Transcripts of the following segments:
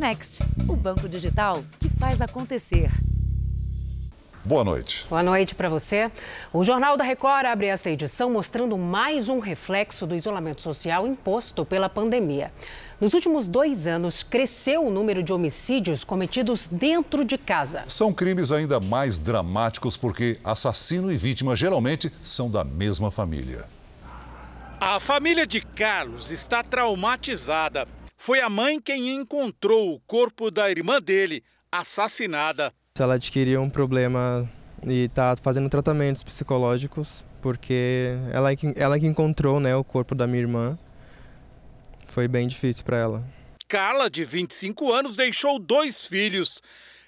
Next, o banco digital que faz acontecer. Boa noite. Boa noite para você. O Jornal da Record abre esta edição mostrando mais um reflexo do isolamento social imposto pela pandemia. Nos últimos dois anos, cresceu o número de homicídios cometidos dentro de casa. São crimes ainda mais dramáticos porque assassino e vítima geralmente são da mesma família. A família de Carlos está traumatizada. Foi a mãe quem encontrou o corpo da irmã dele, assassinada. Ela adquiriu um problema e está fazendo tratamentos psicológicos, porque ela, ela que encontrou né, o corpo da minha irmã. Foi bem difícil para ela. Carla, de 25 anos, deixou dois filhos.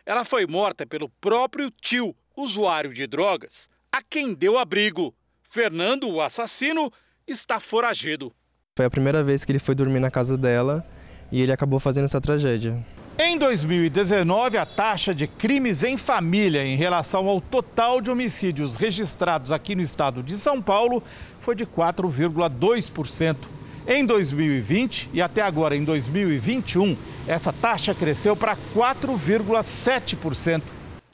Ela foi morta pelo próprio tio, usuário de drogas, a quem deu abrigo. Fernando, o assassino, está foragido. Foi a primeira vez que ele foi dormir na casa dela e ele acabou fazendo essa tragédia. Em 2019, a taxa de crimes em família em relação ao total de homicídios registrados aqui no estado de São Paulo foi de 4,2%. Em 2020 e até agora em 2021, essa taxa cresceu para 4,7%.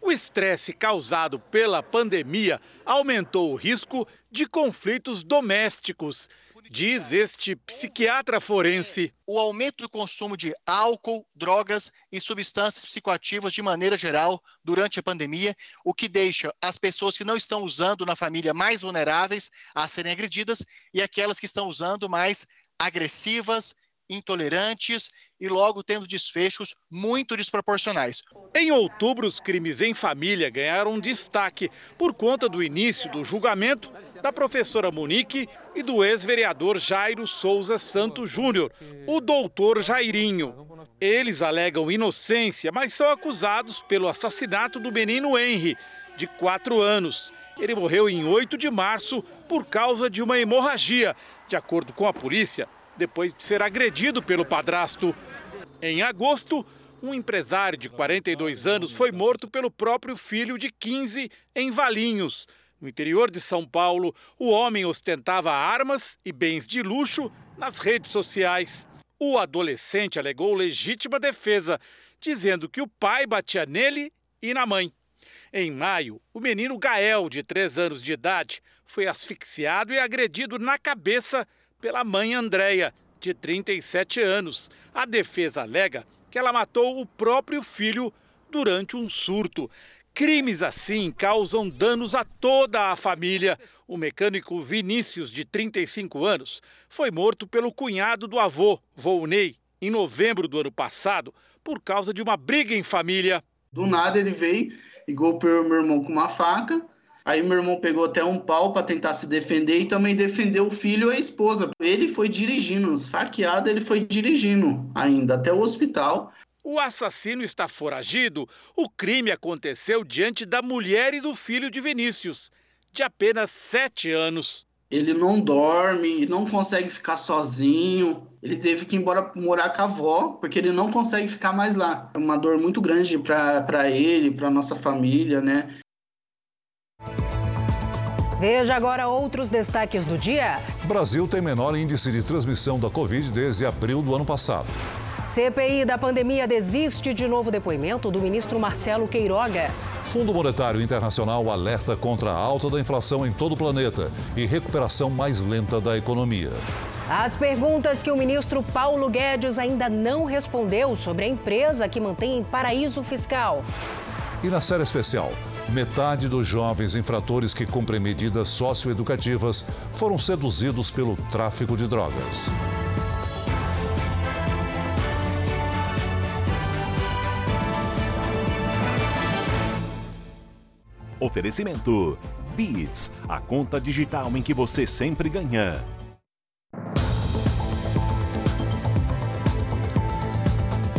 O estresse causado pela pandemia aumentou o risco de conflitos domésticos Diz este psiquiatra forense. O aumento do consumo de álcool, drogas e substâncias psicoativas de maneira geral durante a pandemia, o que deixa as pessoas que não estão usando na família mais vulneráveis a serem agredidas e aquelas que estão usando mais agressivas, intolerantes e logo tendo desfechos muito desproporcionais. Em outubro, os crimes em família ganharam destaque por conta do início do julgamento da professora Monique e do ex-vereador Jairo Souza Santos Júnior, o doutor Jairinho. Eles alegam inocência, mas são acusados pelo assassinato do menino Henry, de 4 anos. Ele morreu em 8 de março por causa de uma hemorragia, de acordo com a polícia, depois de ser agredido pelo padrasto. Em agosto, um empresário de 42 anos foi morto pelo próprio filho de 15 em Valinhos. No interior de São Paulo, o homem ostentava armas e bens de luxo nas redes sociais. O adolescente alegou legítima defesa, dizendo que o pai batia nele e na mãe. Em maio, o menino Gael, de 3 anos de idade, foi asfixiado e agredido na cabeça pela mãe Andréia, de 37 anos. A defesa alega que ela matou o próprio filho durante um surto. Crimes assim causam danos a toda a família. O mecânico Vinícius, de 35 anos, foi morto pelo cunhado do avô, Volney, em novembro do ano passado, por causa de uma briga em família. Do nada ele veio e golpeou meu irmão com uma faca. Aí meu irmão pegou até um pau para tentar se defender e também defendeu o filho e a esposa. Ele foi dirigindo, esfaqueado, ele foi dirigindo ainda até o hospital. O assassino está foragido. O crime aconteceu diante da mulher e do filho de Vinícius, de apenas sete anos. Ele não dorme, não consegue ficar sozinho. Ele teve que ir embora morar com a avó, porque ele não consegue ficar mais lá. É uma dor muito grande para ele, para nossa família, né? Veja agora outros destaques do dia. Brasil tem menor índice de transmissão da Covid desde abril do ano passado. CPI da pandemia desiste de novo depoimento do ministro Marcelo Queiroga. Fundo Monetário Internacional alerta contra a alta da inflação em todo o planeta e recuperação mais lenta da economia. As perguntas que o ministro Paulo Guedes ainda não respondeu sobre a empresa que mantém em paraíso fiscal. E na série especial, metade dos jovens infratores que cumprem medidas socioeducativas foram seduzidos pelo tráfico de drogas. Oferecimento: Beats, a conta digital em que você sempre ganha.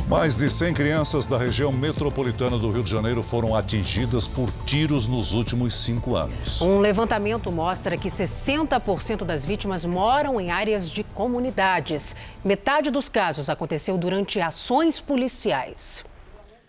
Mais de 100 crianças da região metropolitana do Rio de Janeiro foram atingidas por tiros nos últimos cinco anos. Um levantamento mostra que 60% das vítimas moram em áreas de comunidades. Metade dos casos aconteceu durante ações policiais.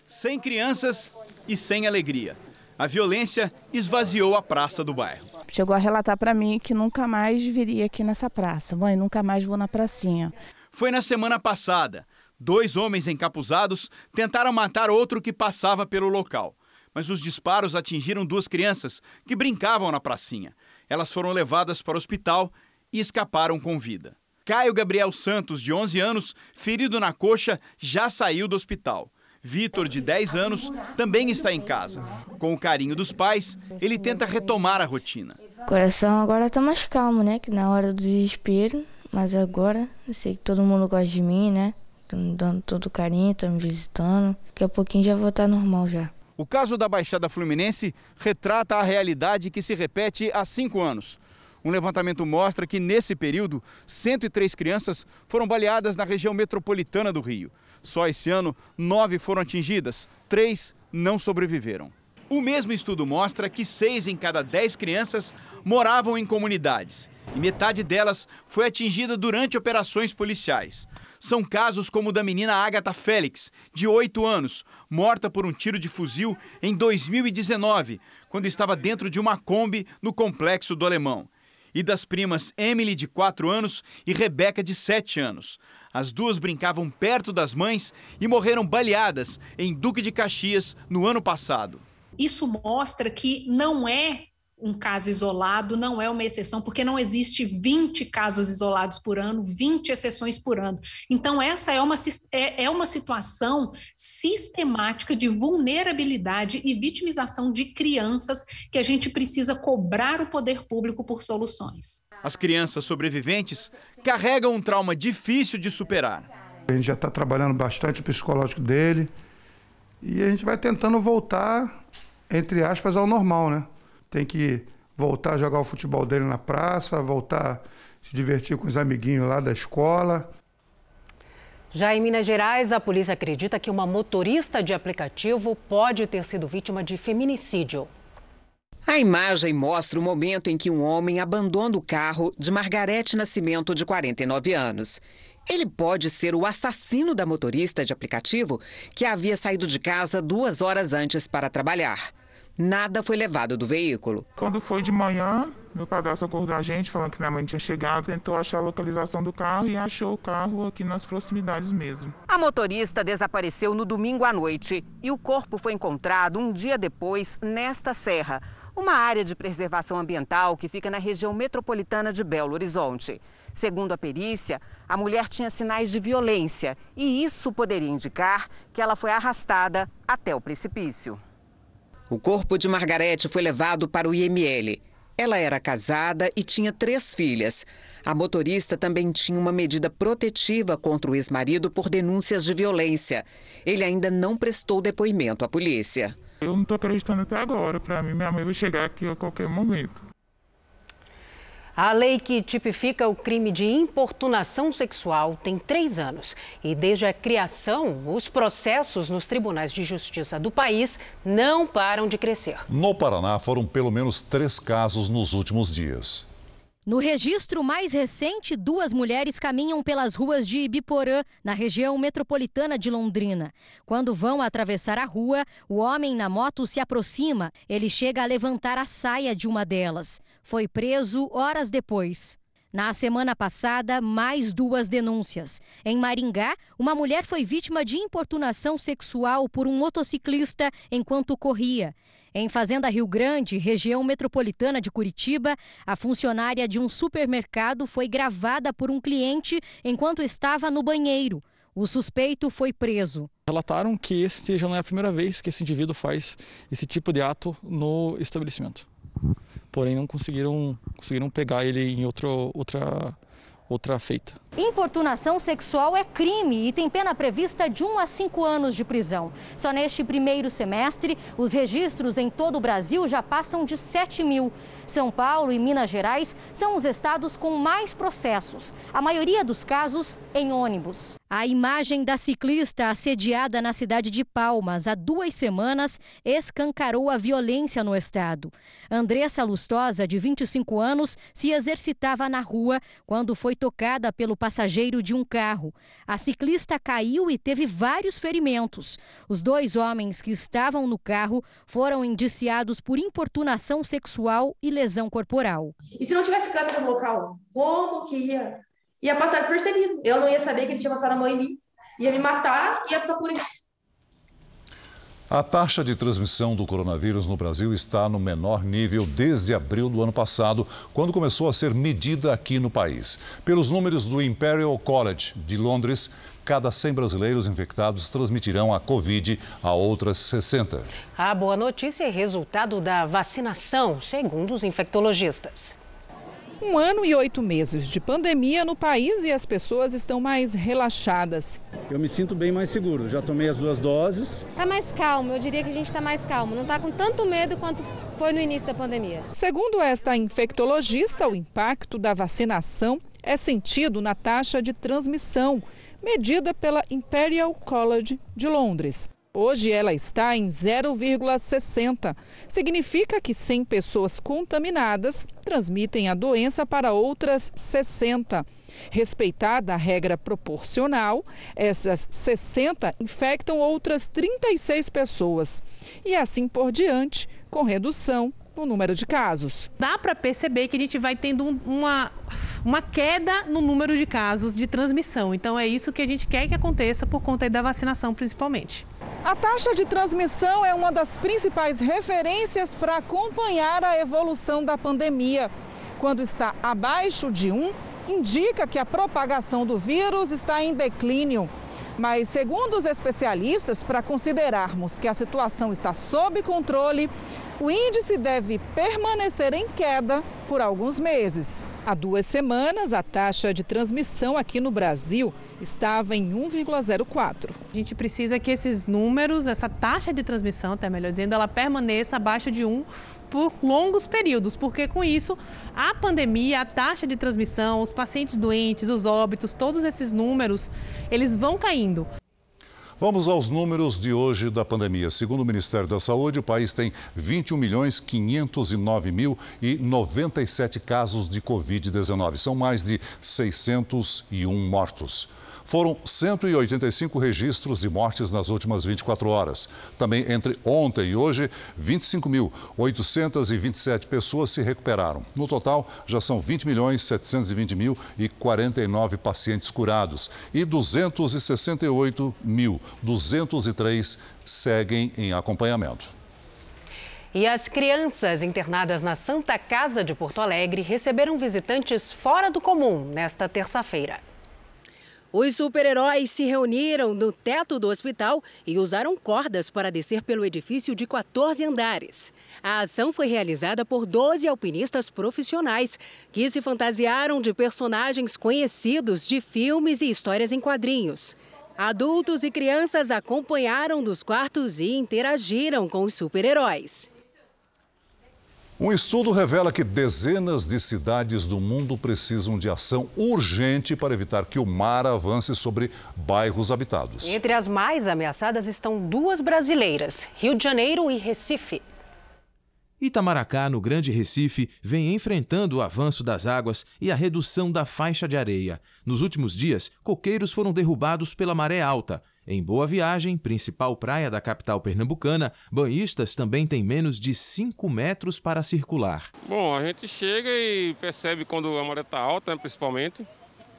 Sem crianças e sem alegria a violência esvaziou a praça do bairro. Chegou a relatar para mim que nunca mais viria aqui nessa praça. Mãe, nunca mais vou na pracinha. Foi na semana passada. Dois homens encapuzados tentaram matar outro que passava pelo local. Mas os disparos atingiram duas crianças que brincavam na pracinha. Elas foram levadas para o hospital e escaparam com vida. Caio Gabriel Santos, de 11 anos, ferido na coxa, já saiu do hospital. Vitor, de 10 anos, também está em casa. Com o carinho dos pais, ele tenta retomar a rotina. O coração agora está mais calmo, né? Que na hora do desespero. Mas agora eu sei que todo mundo gosta de mim, né? Estão me dando todo carinho, estão me visitando. Daqui a pouquinho já vou estar normal já. O caso da Baixada Fluminense retrata a realidade que se repete há cinco anos. Um levantamento mostra que, nesse período, 103 crianças foram baleadas na região metropolitana do Rio. Só esse ano, nove foram atingidas, três não sobreviveram. O mesmo estudo mostra que seis em cada dez crianças moravam em comunidades e metade delas foi atingida durante operações policiais. São casos como o da menina Agatha Félix, de 8 anos, morta por um tiro de fuzil em 2019, quando estava dentro de uma Kombi no complexo do Alemão. E das primas Emily, de 4 anos, e Rebeca, de 7 anos. As duas brincavam perto das mães e morreram baleadas em Duque de Caxias no ano passado. Isso mostra que não é um caso isolado, não é uma exceção, porque não existe 20 casos isolados por ano, 20 exceções por ano. Então, essa é uma, é, é uma situação sistemática de vulnerabilidade e vitimização de crianças que a gente precisa cobrar o poder público por soluções. As crianças sobreviventes carregam um trauma difícil de superar. A gente já está trabalhando bastante o psicológico dele e a gente vai tentando voltar, entre aspas, ao normal, né? Tem que voltar a jogar o futebol dele na praça, voltar a se divertir com os amiguinhos lá da escola. Já em Minas Gerais, a polícia acredita que uma motorista de aplicativo pode ter sido vítima de feminicídio. A imagem mostra o momento em que um homem abandona o carro de Margarete Nascimento, de 49 anos. Ele pode ser o assassino da motorista de aplicativo que havia saído de casa duas horas antes para trabalhar. Nada foi levado do veículo. Quando foi de manhã, meu padrasto acordou a gente falando que minha mãe tinha chegado, tentou achar a localização do carro e achou o carro aqui nas proximidades mesmo. A motorista desapareceu no domingo à noite e o corpo foi encontrado um dia depois nesta serra, uma área de preservação ambiental que fica na região metropolitana de Belo Horizonte. Segundo a perícia, a mulher tinha sinais de violência e isso poderia indicar que ela foi arrastada até o precipício. O corpo de Margarete foi levado para o IML. Ela era casada e tinha três filhas. A motorista também tinha uma medida protetiva contra o ex-marido por denúncias de violência. Ele ainda não prestou depoimento à polícia. Eu não estou acreditando até agora. Para mim, minha mãe vai chegar aqui a qualquer momento. A lei que tipifica o crime de importunação sexual tem três anos. E desde a criação, os processos nos tribunais de justiça do país não param de crescer. No Paraná, foram pelo menos três casos nos últimos dias. No registro mais recente, duas mulheres caminham pelas ruas de Ibiporã, na região metropolitana de Londrina. Quando vão atravessar a rua, o homem na moto se aproxima. Ele chega a levantar a saia de uma delas. Foi preso horas depois. Na semana passada, mais duas denúncias. Em Maringá, uma mulher foi vítima de importunação sexual por um motociclista enquanto corria. Em Fazenda Rio Grande, região metropolitana de Curitiba, a funcionária de um supermercado foi gravada por um cliente enquanto estava no banheiro. O suspeito foi preso. Relataram que esse já não é a primeira vez que esse indivíduo faz esse tipo de ato no estabelecimento. Porém, não conseguiram, conseguiram pegar ele em outro, outra outra feita. Importunação sexual é crime e tem pena prevista de 1 a 5 anos de prisão. Só neste primeiro semestre, os registros em todo o Brasil já passam de 7 mil. São Paulo e Minas Gerais são os estados com mais processos, a maioria dos casos em ônibus. A imagem da ciclista assediada na cidade de Palmas há duas semanas escancarou a violência no estado. Andressa Lustosa, de 25 anos, se exercitava na rua quando foi tocada pelo passageiro de um carro. A ciclista caiu e teve vários ferimentos. Os dois homens que estavam no carro foram indiciados por importunação sexual e lesão corporal. E se não tivesse câmera no local, como que ia? Ia passar despercebido. Eu não ia saber que ele tinha passado a mão em mim. Ia me matar e ia ficar por isso. A taxa de transmissão do coronavírus no Brasil está no menor nível desde abril do ano passado, quando começou a ser medida aqui no país. Pelos números do Imperial College de Londres, cada 100 brasileiros infectados transmitirão a Covid a outras 60. A boa notícia é resultado da vacinação, segundo os infectologistas. Um ano e oito meses de pandemia no país e as pessoas estão mais relaxadas. Eu me sinto bem mais seguro. Já tomei as duas doses. Está mais calmo. Eu diria que a gente está mais calmo. Não está com tanto medo quanto foi no início da pandemia. Segundo esta infectologista, o impacto da vacinação é sentido na taxa de transmissão, medida pela Imperial College de Londres. Hoje ela está em 0,60. Significa que 100 pessoas contaminadas transmitem a doença para outras 60. Respeitada a regra proporcional, essas 60 infectam outras 36 pessoas. E assim por diante, com redução no número de casos. Dá para perceber que a gente vai tendo uma, uma queda no número de casos de transmissão. Então é isso que a gente quer que aconteça por conta da vacinação, principalmente. A taxa de transmissão é uma das principais referências para acompanhar a evolução da pandemia. Quando está abaixo de 1, indica que a propagação do vírus está em declínio. Mas, segundo os especialistas, para considerarmos que a situação está sob controle, o índice deve permanecer em queda por alguns meses. Há duas semanas, a taxa de transmissão aqui no Brasil estava em 1,04. A gente precisa que esses números, essa taxa de transmissão, até melhor dizendo, ela permaneça abaixo de 1 por longos períodos, porque com isso a pandemia, a taxa de transmissão, os pacientes doentes, os óbitos, todos esses números, eles vão caindo. Vamos aos números de hoje da pandemia. Segundo o Ministério da Saúde, o país tem 21 milhões 509 mil e 97 casos de Covid-19. São mais de 601 mortos. Foram 185 registros de mortes nas últimas 24 horas. Também entre ontem e hoje, 25.827 pessoas se recuperaram. No total, já são 20 milhões 720 mil 49 pacientes curados e 268.203 seguem em acompanhamento. E as crianças internadas na Santa Casa de Porto Alegre receberam visitantes fora do comum nesta terça-feira. Os super-heróis se reuniram no teto do hospital e usaram cordas para descer pelo edifício de 14 andares. A ação foi realizada por 12 alpinistas profissionais que se fantasiaram de personagens conhecidos de filmes e histórias em quadrinhos. Adultos e crianças acompanharam dos quartos e interagiram com os super-heróis. Um estudo revela que dezenas de cidades do mundo precisam de ação urgente para evitar que o mar avance sobre bairros habitados. Entre as mais ameaçadas estão duas brasileiras, Rio de Janeiro e Recife. Itamaracá, no Grande Recife, vem enfrentando o avanço das águas e a redução da faixa de areia. Nos últimos dias, coqueiros foram derrubados pela maré alta. Em Boa Viagem, principal praia da capital pernambucana, banhistas também têm menos de 5 metros para circular. Bom, a gente chega e percebe quando a maré está alta, né, principalmente,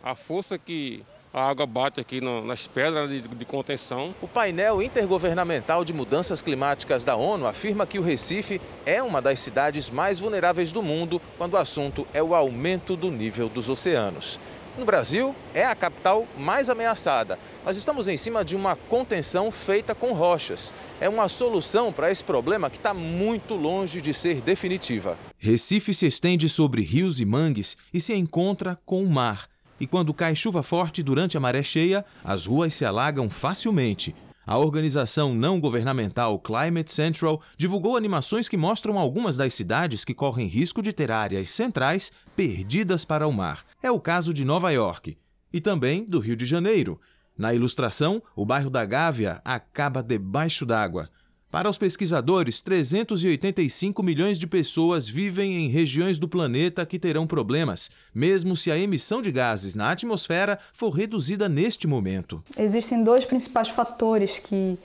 a força que a água bate aqui no, nas pedras de, de, contenção. O painel intergovernamental de mudanças climáticas da ONU afirma que o Recife é uma das cidades mais vulneráveis do mundo quando o assunto é o aumento do nível dos oceanos. No Brasil, é a capital mais ameaçada. Nós estamos em cima de uma contenção feita com rochas. É uma solução para esse problema que está muito longe de ser definitiva. Recife se estende sobre rios e mangues e se encontra com o mar. E quando cai chuva forte durante a maré cheia, as ruas se alagam facilmente. A organização não governamental Climate Central divulgou animações que mostram algumas das cidades que correm risco de ter áreas centrais perdidas para o mar. É o caso de Nova York e também do Rio de Janeiro. Na ilustração, o bairro da Gávea acaba debaixo d'água. Para os pesquisadores, 385 milhões de pessoas vivem em regiões do planeta que terão problemas, mesmo se a emissão de gases na atmosfera for reduzida neste momento. Existem dois principais fatores que,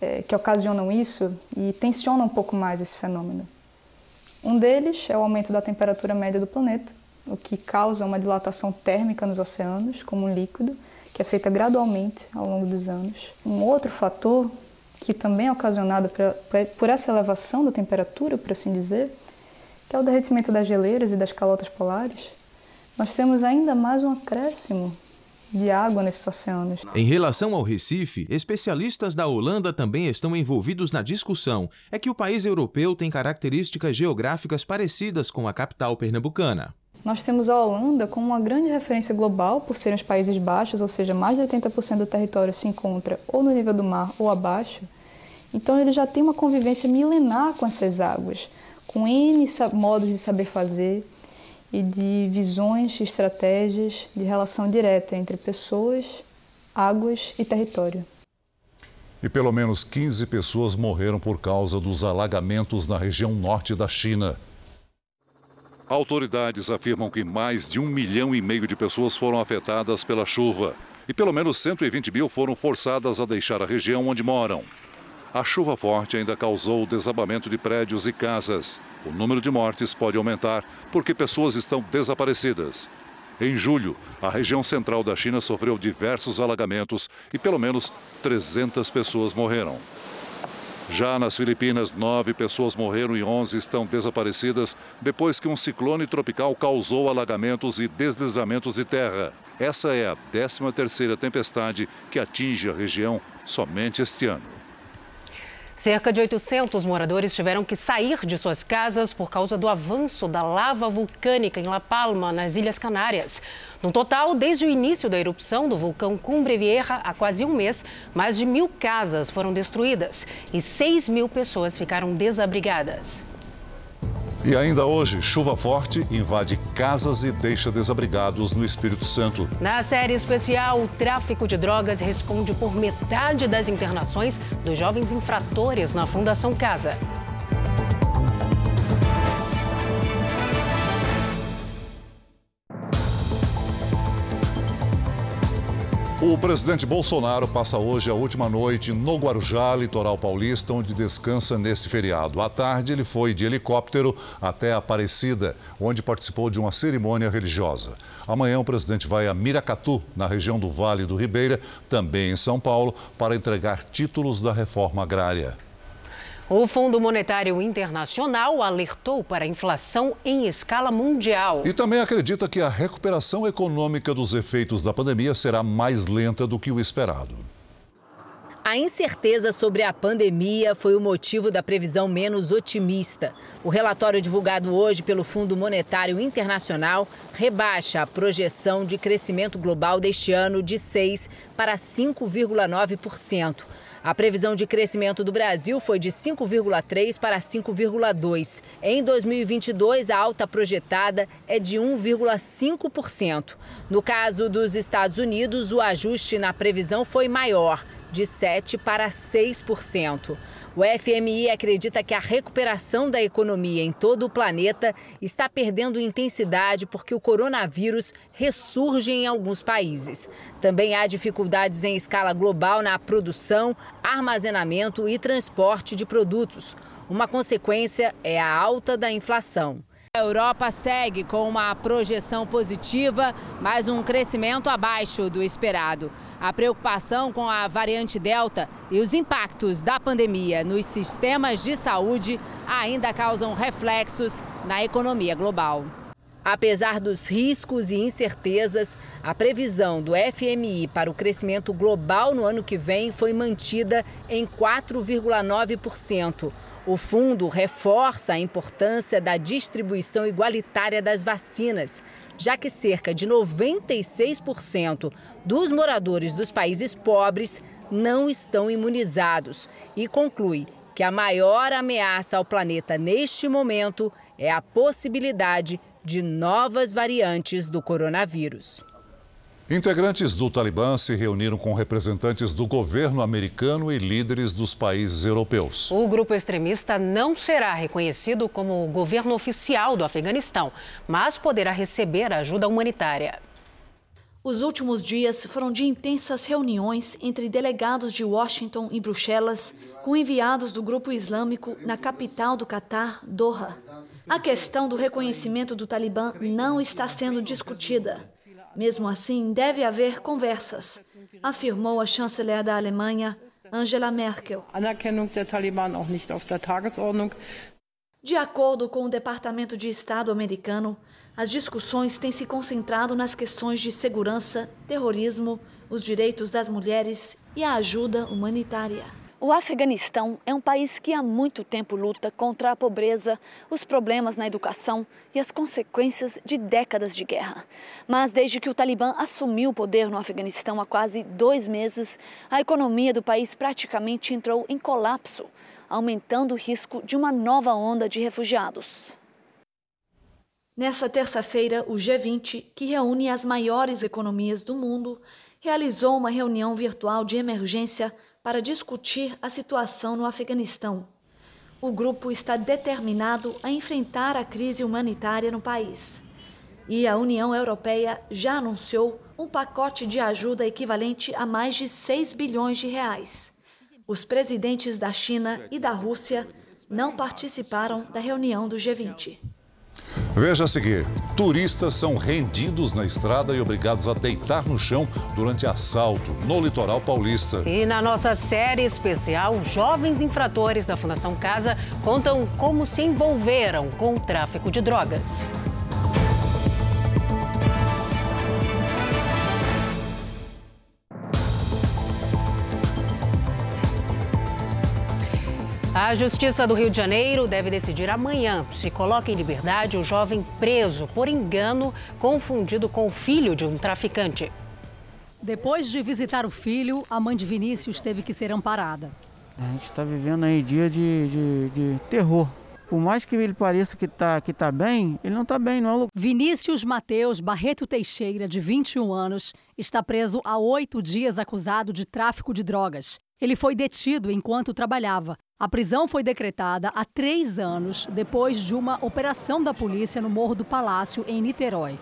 é, que ocasionam isso e tensionam um pouco mais esse fenômeno. Um deles é o aumento da temperatura média do planeta, o que causa uma dilatação térmica nos oceanos, como um líquido, que é feita gradualmente ao longo dos anos. Um outro fator que também é ocasionado por essa elevação da temperatura, por assim dizer, que é o derretimento das geleiras e das calotas polares, nós temos ainda mais um acréscimo de água nesses oceanos. Em relação ao Recife, especialistas da Holanda também estão envolvidos na discussão. É que o país europeu tem características geográficas parecidas com a capital pernambucana. Nós temos a Holanda como uma grande referência global por serem os Países Baixos, ou seja, mais de 80% do território se encontra ou no nível do mar ou abaixo. Então ele já tem uma convivência milenar com essas águas, com N modos de saber fazer e de visões, estratégias de relação direta entre pessoas, águas e território. E pelo menos 15 pessoas morreram por causa dos alagamentos na região norte da China. Autoridades afirmam que mais de um milhão e meio de pessoas foram afetadas pela chuva e pelo menos 120 mil foram forçadas a deixar a região onde moram. A chuva forte ainda causou o desabamento de prédios e casas. O número de mortes pode aumentar porque pessoas estão desaparecidas. Em julho, a região central da China sofreu diversos alagamentos e pelo menos 300 pessoas morreram. Já nas Filipinas, nove pessoas morreram e 11 estão desaparecidas depois que um ciclone tropical causou alagamentos e deslizamentos de terra. Essa é a 13ª tempestade que atinge a região somente este ano. Cerca de 800 moradores tiveram que sair de suas casas por causa do avanço da lava vulcânica em La Palma, nas Ilhas Canárias. No total, desde o início da erupção do vulcão Cumbre Vieja, há quase um mês, mais de mil casas foram destruídas e 6 mil pessoas ficaram desabrigadas. E ainda hoje, chuva forte invade casas e deixa desabrigados no Espírito Santo. Na série especial, o tráfico de drogas responde por metade das internações dos jovens infratores na Fundação Casa. O presidente Bolsonaro passa hoje a última noite no Guarujá, litoral paulista, onde descansa nesse feriado. À tarde, ele foi de helicóptero até Aparecida, onde participou de uma cerimônia religiosa. Amanhã, o presidente vai a Miracatu, na região do Vale do Ribeira, também em São Paulo, para entregar títulos da reforma agrária. O Fundo Monetário Internacional alertou para a inflação em escala mundial. E também acredita que a recuperação econômica dos efeitos da pandemia será mais lenta do que o esperado. A incerteza sobre a pandemia foi o motivo da previsão menos otimista. O relatório divulgado hoje pelo Fundo Monetário Internacional rebaixa a projeção de crescimento global deste ano de 6 para 5,9%. A previsão de crescimento do Brasil foi de 5,3 para 5,2. Em 2022, a alta projetada é de 1,5%. No caso dos Estados Unidos, o ajuste na previsão foi maior, de 7 para 6%. O FMI acredita que a recuperação da economia em todo o planeta está perdendo intensidade porque o coronavírus ressurge em alguns países. Também há dificuldades em escala global na produção, armazenamento e transporte de produtos. Uma consequência é a alta da inflação. A Europa segue com uma projeção positiva, mas um crescimento abaixo do esperado. A preocupação com a variante Delta e os impactos da pandemia nos sistemas de saúde ainda causam reflexos na economia global. Apesar dos riscos e incertezas, a previsão do FMI para o crescimento global no ano que vem foi mantida em 4,9%. O fundo reforça a importância da distribuição igualitária das vacinas, já que cerca de 96% dos moradores dos países pobres não estão imunizados e conclui que a maior ameaça ao planeta neste momento é a possibilidade de novas variantes do coronavírus. Integrantes do Talibã se reuniram com representantes do governo americano e líderes dos países europeus. O grupo extremista não será reconhecido como o governo oficial do Afeganistão, mas poderá receber ajuda humanitária. Os últimos dias foram de intensas reuniões entre delegados de Washington e Bruxelas com enviados do grupo islâmico na capital do Catar, Doha. A questão do reconhecimento do Talibã não está sendo discutida. Mesmo assim, deve haver conversas, afirmou a chanceler da Alemanha, Angela Merkel. De acordo com o Departamento de Estado americano, as discussões têm se concentrado nas questões de segurança, terrorismo, os direitos das mulheres e a ajuda humanitária. O Afeganistão é um país que há muito tempo luta contra a pobreza, os problemas na educação e as consequências de décadas de guerra. Mas desde que o Talibã assumiu o poder no Afeganistão há quase dois meses, a economia do país praticamente entrou em colapso, aumentando o risco de uma nova onda de refugiados. Nessa terça-feira, o G20, que reúne as maiores economias do mundo, realizou uma reunião virtual de emergência para discutir a situação no Afeganistão. O grupo está determinado a enfrentar a crise humanitária no país. E a União Europeia já anunciou um pacote de ajuda equivalente a mais de 6 bilhões de reais. Os presidentes da China e da Rússia não participaram da reunião do G20. Veja a seguir: turistas são rendidos na estrada e obrigados a deitar no chão durante assalto no litoral paulista. E na nossa série especial, jovens infratores da Fundação Casa contam como se envolveram com o tráfico de drogas. A Justiça do Rio de Janeiro deve decidir amanhã se coloca em liberdade o jovem preso por engano confundido com o filho de um traficante. Depois de visitar o filho, a mãe de Vinícius teve que ser amparada. A gente está vivendo aí dia de, de, de, terror. Por mais que ele pareça que está que tá bem, ele não está bem, não. Vinícius Mateus Barreto Teixeira, de 21 anos, está preso há oito dias acusado de tráfico de drogas. Ele foi detido enquanto trabalhava a prisão foi decretada há três anos depois de uma operação da polícia no Morro do Palácio, em Niterói.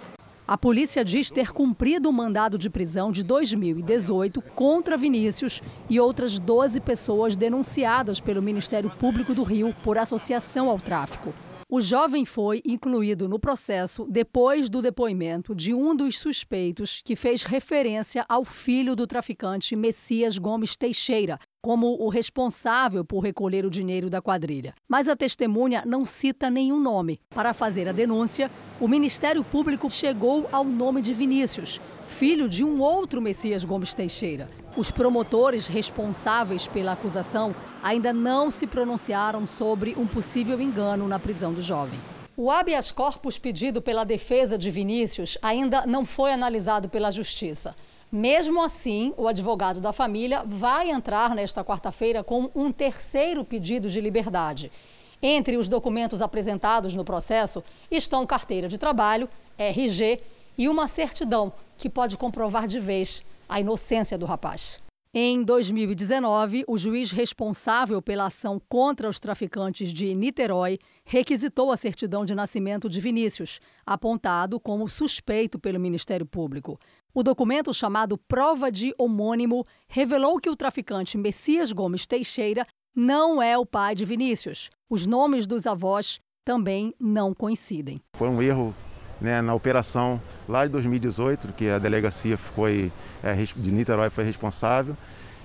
A polícia diz ter cumprido o mandado de prisão de 2018 contra Vinícius e outras 12 pessoas denunciadas pelo Ministério Público do Rio por associação ao tráfico. O jovem foi incluído no processo depois do depoimento de um dos suspeitos que fez referência ao filho do traficante Messias Gomes Teixeira, como o responsável por recolher o dinheiro da quadrilha. Mas a testemunha não cita nenhum nome. Para fazer a denúncia, o Ministério Público chegou ao nome de Vinícius, filho de um outro Messias Gomes Teixeira. Os promotores responsáveis pela acusação ainda não se pronunciaram sobre um possível engano na prisão do jovem. O habeas corpus pedido pela defesa de Vinícius ainda não foi analisado pela Justiça. Mesmo assim, o advogado da família vai entrar nesta quarta-feira com um terceiro pedido de liberdade. Entre os documentos apresentados no processo estão carteira de trabalho, RG e uma certidão que pode comprovar de vez a inocência do rapaz. Em 2019, o juiz responsável pela ação contra os traficantes de Niterói requisitou a certidão de nascimento de Vinícius, apontado como suspeito pelo Ministério Público. O documento, chamado Prova de Homônimo, revelou que o traficante Messias Gomes Teixeira não é o pai de Vinícius. Os nomes dos avós também não coincidem. Foi um erro né, na operação lá de 2018, que a delegacia foi, é, de Niterói foi responsável,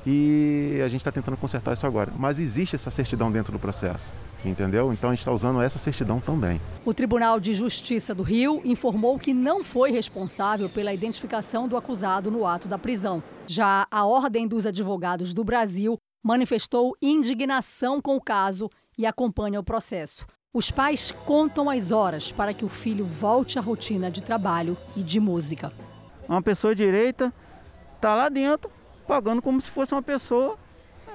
e a gente está tentando consertar isso agora. Mas existe essa certidão dentro do processo, entendeu? Então a gente está usando essa certidão também. O Tribunal de Justiça do Rio informou que não foi responsável pela identificação do acusado no ato da prisão. Já a Ordem dos Advogados do Brasil manifestou indignação com o caso e acompanha o processo. Os pais contam as horas para que o filho volte à rotina de trabalho e de música. Uma pessoa direita está lá dentro pagando como se fosse uma pessoa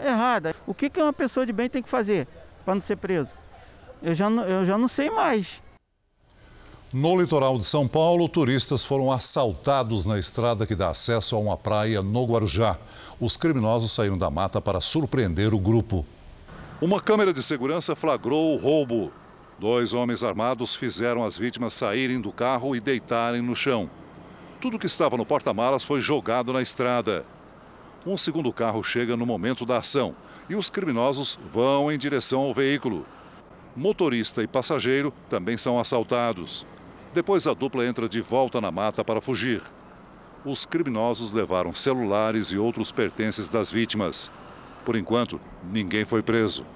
errada. O que, que uma pessoa de bem tem que fazer para não ser preso? Eu já, eu já não sei mais. No litoral de São Paulo, turistas foram assaltados na estrada que dá acesso a uma praia no Guarujá. Os criminosos saíram da mata para surpreender o grupo. Uma câmera de segurança flagrou o roubo. Dois homens armados fizeram as vítimas saírem do carro e deitarem no chão. Tudo que estava no porta-malas foi jogado na estrada. Um segundo carro chega no momento da ação e os criminosos vão em direção ao veículo. Motorista e passageiro também são assaltados. Depois a dupla entra de volta na mata para fugir. os criminosos levaram celulares e outros pertences das vítimas. Por enquanto, ninguém foi preso.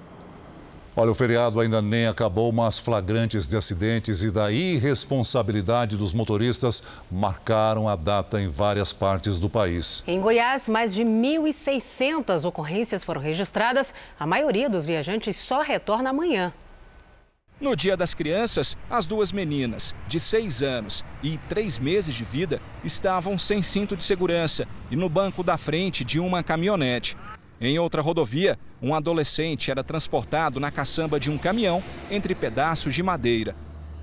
Olha, o feriado ainda nem acabou, mas flagrantes de acidentes e da irresponsabilidade dos motoristas marcaram a data em várias partes do país. Em Goiás, mais de 1.600 ocorrências foram registradas. A maioria dos viajantes só retorna amanhã. No Dia das Crianças, as duas meninas, de 6 anos e 3 meses de vida, estavam sem cinto de segurança e no banco da frente de uma caminhonete. Em outra rodovia, um adolescente era transportado na caçamba de um caminhão entre pedaços de madeira.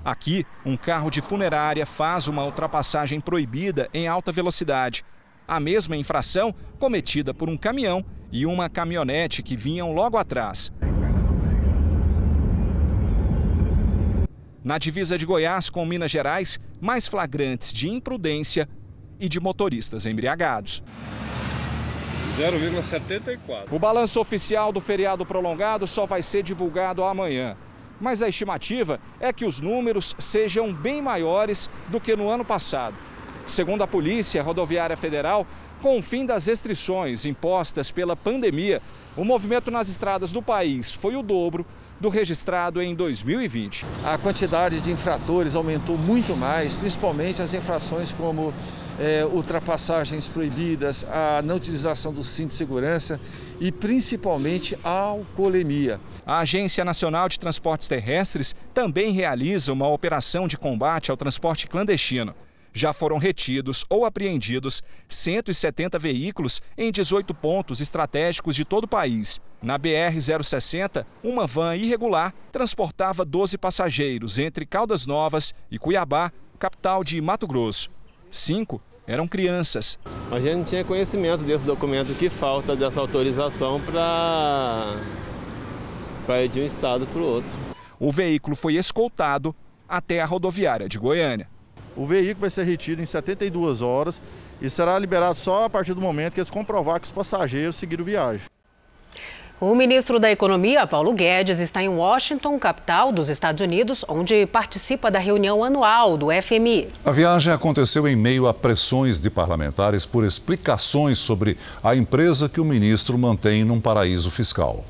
Aqui, um carro de funerária faz uma ultrapassagem proibida em alta velocidade. A mesma infração cometida por um caminhão e uma caminhonete que vinham logo atrás. Na divisa de Goiás com Minas Gerais, mais flagrantes de imprudência e de motoristas embriagados. 0,74. O balanço oficial do feriado prolongado só vai ser divulgado amanhã. Mas a estimativa é que os números sejam bem maiores do que no ano passado. Segundo a Polícia Rodoviária Federal, com o fim das restrições impostas pela pandemia, o movimento nas estradas do país foi o dobro do registrado em 2020. A quantidade de infratores aumentou muito mais, principalmente as infrações como é, ultrapassagens proibidas, a não utilização do cinto de segurança e principalmente a alcoolemia. A Agência Nacional de Transportes Terrestres também realiza uma operação de combate ao transporte clandestino. Já foram retidos ou apreendidos 170 veículos em 18 pontos estratégicos de todo o país. Na BR-060, uma van irregular transportava 12 passageiros entre Caldas Novas e Cuiabá, capital de Mato Grosso. Cinco eram crianças. A gente não tinha conhecimento desse documento que falta dessa autorização para para ir de um estado para o outro. O veículo foi escoltado até a rodoviária de Goiânia. O veículo vai ser retido em 72 horas e será liberado só a partir do momento que eles comprovar que os passageiros seguiram viagem. O ministro da Economia, Paulo Guedes, está em Washington, capital dos Estados Unidos, onde participa da reunião anual do FMI. A viagem aconteceu em meio a pressões de parlamentares por explicações sobre a empresa que o ministro mantém num paraíso fiscal.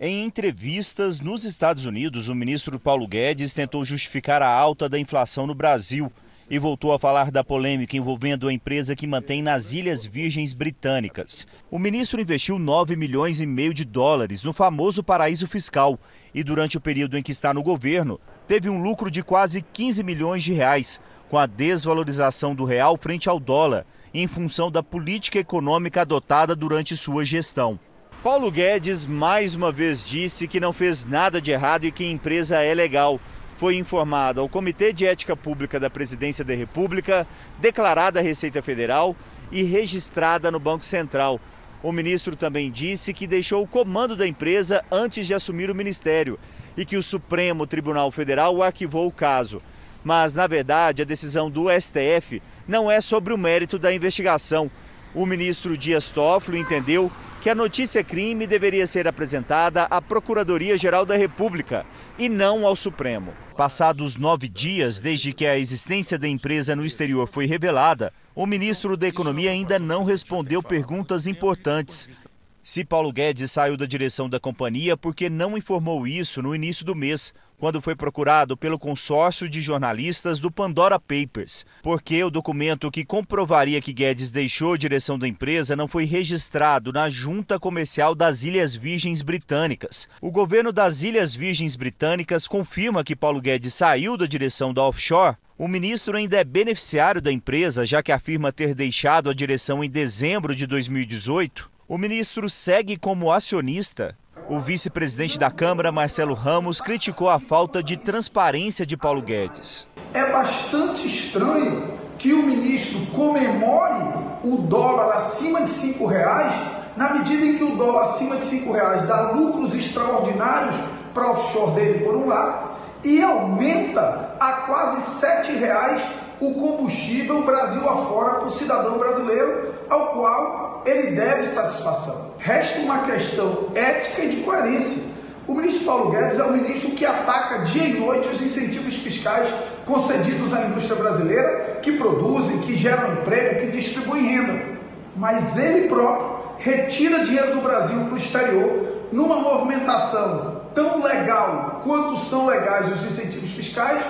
Em entrevistas nos Estados Unidos, o ministro Paulo Guedes tentou justificar a alta da inflação no Brasil e voltou a falar da polêmica envolvendo a empresa que mantém nas Ilhas Virgens Britânicas. O ministro investiu 9 milhões e meio de dólares no famoso paraíso fiscal e durante o período em que está no governo, teve um lucro de quase 15 milhões de reais, com a desvalorização do real frente ao dólar, em função da política econômica adotada durante sua gestão. Paulo Guedes mais uma vez disse que não fez nada de errado e que a empresa é legal foi informado ao Comitê de Ética Pública da Presidência da República, declarada a Receita Federal e registrada no Banco Central. O ministro também disse que deixou o comando da empresa antes de assumir o ministério e que o Supremo Tribunal Federal arquivou o caso. Mas, na verdade, a decisão do STF não é sobre o mérito da investigação. O ministro Dias Toffoli entendeu que a notícia crime deveria ser apresentada à Procuradoria-Geral da República e não ao Supremo. Passados nove dias desde que a existência da empresa no exterior foi revelada, o ministro da Economia ainda não respondeu perguntas importantes. Se Paulo Guedes saiu da direção da companhia porque não informou isso no início do mês, quando foi procurado pelo consórcio de jornalistas do Pandora Papers, porque o documento que comprovaria que Guedes deixou a direção da empresa não foi registrado na Junta Comercial das Ilhas Virgens Britânicas. O governo das Ilhas Virgens Britânicas confirma que Paulo Guedes saiu da direção da offshore o ministro ainda é beneficiário da empresa, já que afirma ter deixado a direção em dezembro de 2018. O ministro segue como acionista o vice-presidente da Câmara, Marcelo Ramos, criticou a falta de transparência de Paulo Guedes. É bastante estranho que o ministro comemore o dólar acima de cinco reais, na medida em que o dólar acima de cinco reais dá lucros extraordinários para o offshore dele, por um lado, e aumenta a quase sete reais o combustível Brasil afora para o cidadão brasileiro, ao qual ele deve satisfação. Resta uma questão ética e de coerência. O ministro Paulo Guedes é o ministro que ataca dia e noite os incentivos fiscais concedidos à indústria brasileira, que produzem, que geram emprego, que distribuem renda. Mas ele próprio retira dinheiro do Brasil para o exterior numa movimentação tão legal quanto são legais os incentivos fiscais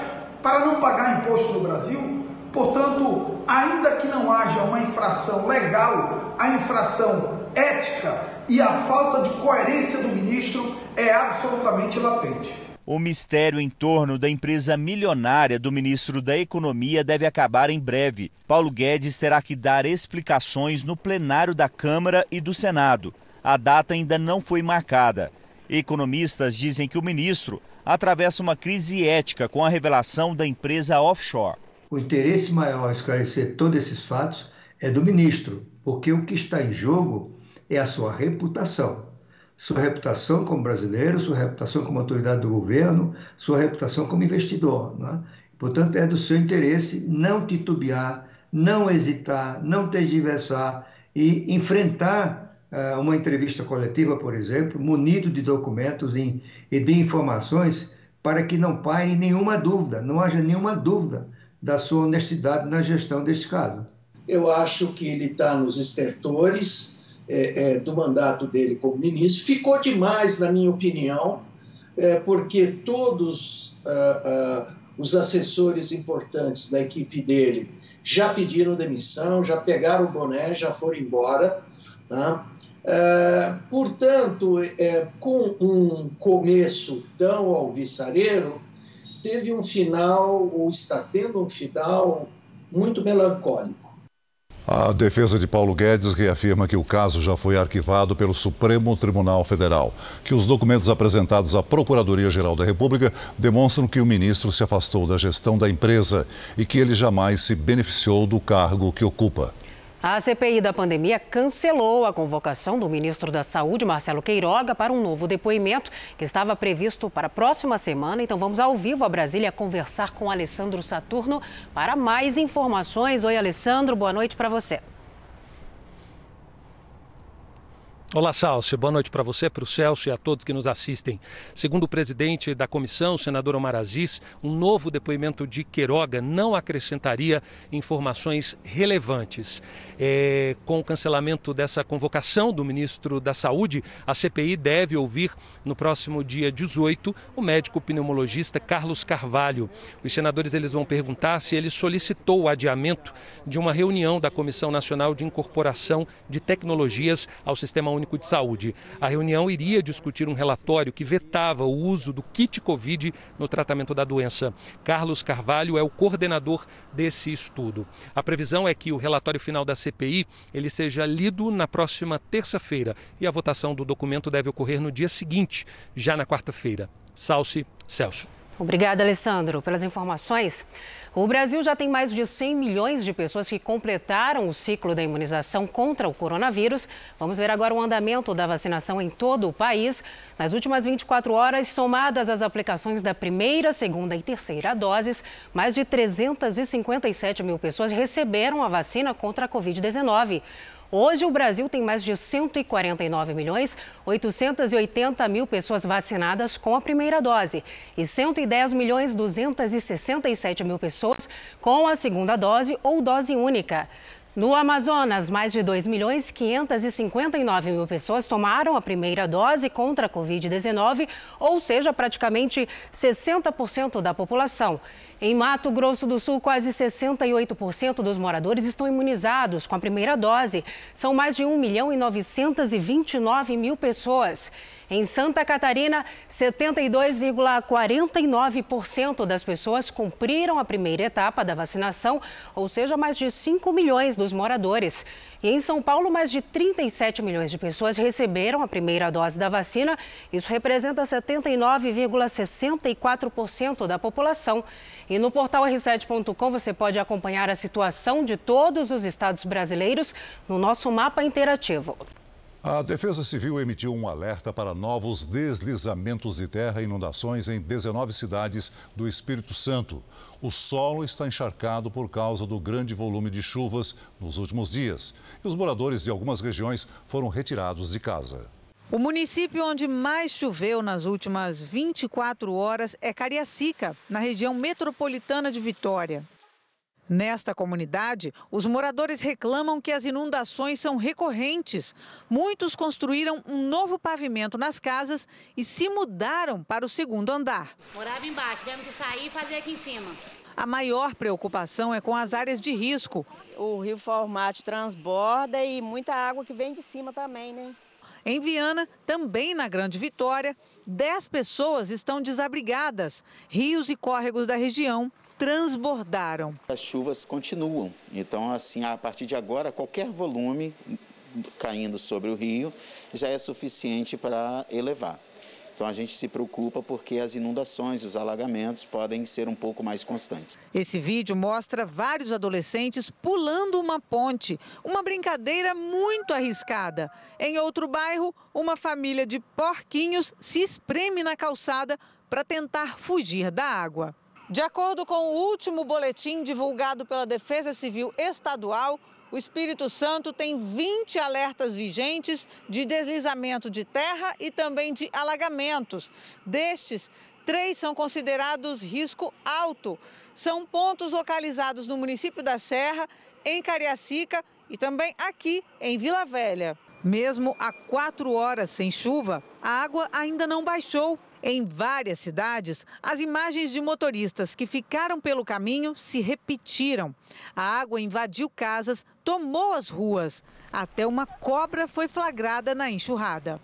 para não pagar imposto no Brasil. Portanto, ainda que não haja uma infração legal, a infração ética e a falta de coerência do ministro é absolutamente latente. O mistério em torno da empresa milionária do ministro da Economia deve acabar em breve. Paulo Guedes terá que dar explicações no plenário da Câmara e do Senado. A data ainda não foi marcada. Economistas dizem que o ministro atravessa uma crise ética com a revelação da empresa offshore. O interesse maior a esclarecer todos esses fatos é do ministro, porque o que está em jogo é a sua reputação sua reputação como brasileiro, sua reputação como autoridade do governo, sua reputação como investidor. Né? Portanto, é do seu interesse não titubear, não hesitar, não tergiversar e enfrentar uh, uma entrevista coletiva, por exemplo, munido de documentos e de informações para que não paire nenhuma dúvida, não haja nenhuma dúvida da sua honestidade na gestão deste caso. Eu acho que ele está nos estertores, é, é, do mandato dele como ministro. Ficou demais, na minha opinião, é, porque todos ah, ah, os assessores importantes da equipe dele já pediram demissão, já pegaram o boné, já foram embora. Tá? É, portanto, é, com um começo tão alvissareiro, teve um final, ou está tendo um final muito melancólico. A defesa de Paulo Guedes reafirma que o caso já foi arquivado pelo Supremo Tribunal Federal, que os documentos apresentados à Procuradoria-Geral da República demonstram que o ministro se afastou da gestão da empresa e que ele jamais se beneficiou do cargo que ocupa. A CPI da pandemia cancelou a convocação do ministro da Saúde, Marcelo Queiroga, para um novo depoimento que estava previsto para a próxima semana. Então vamos ao vivo a Brasília conversar com Alessandro Saturno para mais informações. Oi, Alessandro, boa noite para você. Olá, Salcio. Boa noite para você, para o Celso e a todos que nos assistem. Segundo o presidente da comissão, o senador Omar Aziz, um novo depoimento de Queiroga não acrescentaria informações relevantes. É, com o cancelamento dessa convocação do ministro da Saúde, a CPI deve ouvir no próximo dia 18 o médico pneumologista Carlos Carvalho. Os senadores eles vão perguntar se ele solicitou o adiamento de uma reunião da Comissão Nacional de Incorporação de Tecnologias ao Sistema Único de Saúde. A reunião iria discutir um relatório que vetava o uso do kit Covid no tratamento da doença. Carlos Carvalho é o coordenador desse estudo. A previsão é que o relatório final da CPI ele seja lido na próxima terça-feira e a votação do documento deve ocorrer no dia seguinte, já na quarta-feira. Salce Celso. Obrigada, Alessandro, pelas informações. O Brasil já tem mais de 100 milhões de pessoas que completaram o ciclo da imunização contra o coronavírus. Vamos ver agora o andamento da vacinação em todo o país. Nas últimas 24 horas, somadas as aplicações da primeira, segunda e terceira doses, mais de 357 mil pessoas receberam a vacina contra a Covid-19. Hoje, o Brasil tem mais de 149 milhões 880 mil pessoas vacinadas com a primeira dose e 110 milhões 267 mil pessoas com a segunda dose ou dose única. No Amazonas, mais de 2 milhões 559 mil pessoas tomaram a primeira dose contra a Covid-19, ou seja, praticamente 60% da população. Em Mato Grosso do Sul, quase 68% dos moradores estão imunizados com a primeira dose. São mais de 1 milhão e 929 mil pessoas. Em Santa Catarina, 72,49% das pessoas cumpriram a primeira etapa da vacinação, ou seja, mais de 5 milhões dos moradores. E em São Paulo, mais de 37 milhões de pessoas receberam a primeira dose da vacina. Isso representa 79,64% da população. E no portal r7.com você pode acompanhar a situação de todos os estados brasileiros no nosso mapa interativo. A Defesa Civil emitiu um alerta para novos deslizamentos de terra e inundações em 19 cidades do Espírito Santo. O solo está encharcado por causa do grande volume de chuvas nos últimos dias e os moradores de algumas regiões foram retirados de casa. O município onde mais choveu nas últimas 24 horas é Cariacica, na região metropolitana de Vitória. Nesta comunidade, os moradores reclamam que as inundações são recorrentes. Muitos construíram um novo pavimento nas casas e se mudaram para o segundo andar. Morava embaixo, tivemos que sair e fazer aqui em cima. A maior preocupação é com as áreas de risco. O rio Formate transborda e muita água que vem de cima também, né? Em Viana, também na Grande Vitória, 10 pessoas estão desabrigadas. Rios e córregos da região transbordaram. As chuvas continuam, então assim, a partir de agora, qualquer volume caindo sobre o rio já é suficiente para elevar. Então a gente se preocupa porque as inundações, os alagamentos podem ser um pouco mais constantes. Esse vídeo mostra vários adolescentes pulando uma ponte, uma brincadeira muito arriscada. Em outro bairro, uma família de porquinhos se espreme na calçada para tentar fugir da água. De acordo com o último boletim divulgado pela Defesa Civil Estadual, o Espírito Santo tem 20 alertas vigentes de deslizamento de terra e também de alagamentos. Destes, três são considerados risco alto. São pontos localizados no município da Serra, em Cariacica e também aqui em Vila Velha. Mesmo há quatro horas sem chuva, a água ainda não baixou. Em várias cidades, as imagens de motoristas que ficaram pelo caminho se repetiram. A água invadiu casas, tomou as ruas. Até uma cobra foi flagrada na enxurrada.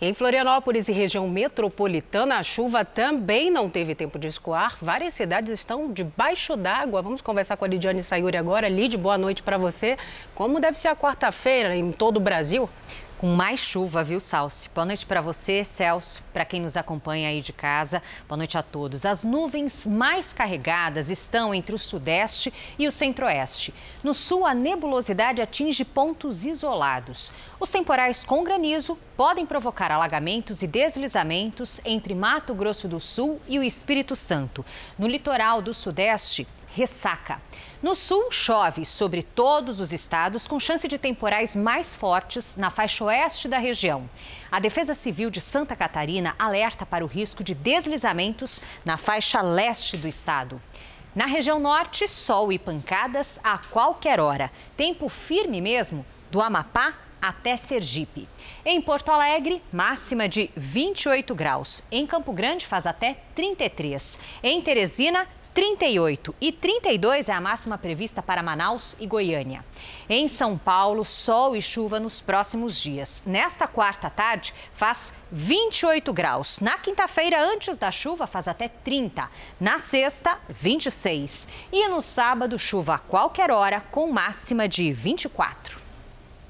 Em Florianópolis e região metropolitana, a chuva também não teve tempo de escoar. Várias cidades estão debaixo d'água. Vamos conversar com a Lidiane Sayuri agora. Lid, boa noite para você. Como deve ser a quarta-feira em todo o Brasil? Com mais chuva, viu, Salsi? Boa noite para você, Celso, para quem nos acompanha aí de casa. Boa noite a todos. As nuvens mais carregadas estão entre o sudeste e o centro-oeste. No sul, a nebulosidade atinge pontos isolados. Os temporais com granizo podem provocar alagamentos e deslizamentos entre Mato Grosso do Sul e o Espírito Santo. No litoral do sudeste, ressaca. No sul, chove sobre todos os estados, com chance de temporais mais fortes na faixa oeste da região. A Defesa Civil de Santa Catarina alerta para o risco de deslizamentos na faixa leste do estado. Na região norte, sol e pancadas a qualquer hora. Tempo firme mesmo do Amapá até Sergipe. Em Porto Alegre, máxima de 28 graus. Em Campo Grande, faz até 33. Em Teresina, 38 e 32 é a máxima prevista para Manaus e Goiânia. Em São Paulo, sol e chuva nos próximos dias. Nesta quarta tarde, faz 28 graus. Na quinta-feira, antes da chuva, faz até 30. Na sexta, 26. E no sábado, chuva a qualquer hora, com máxima de 24.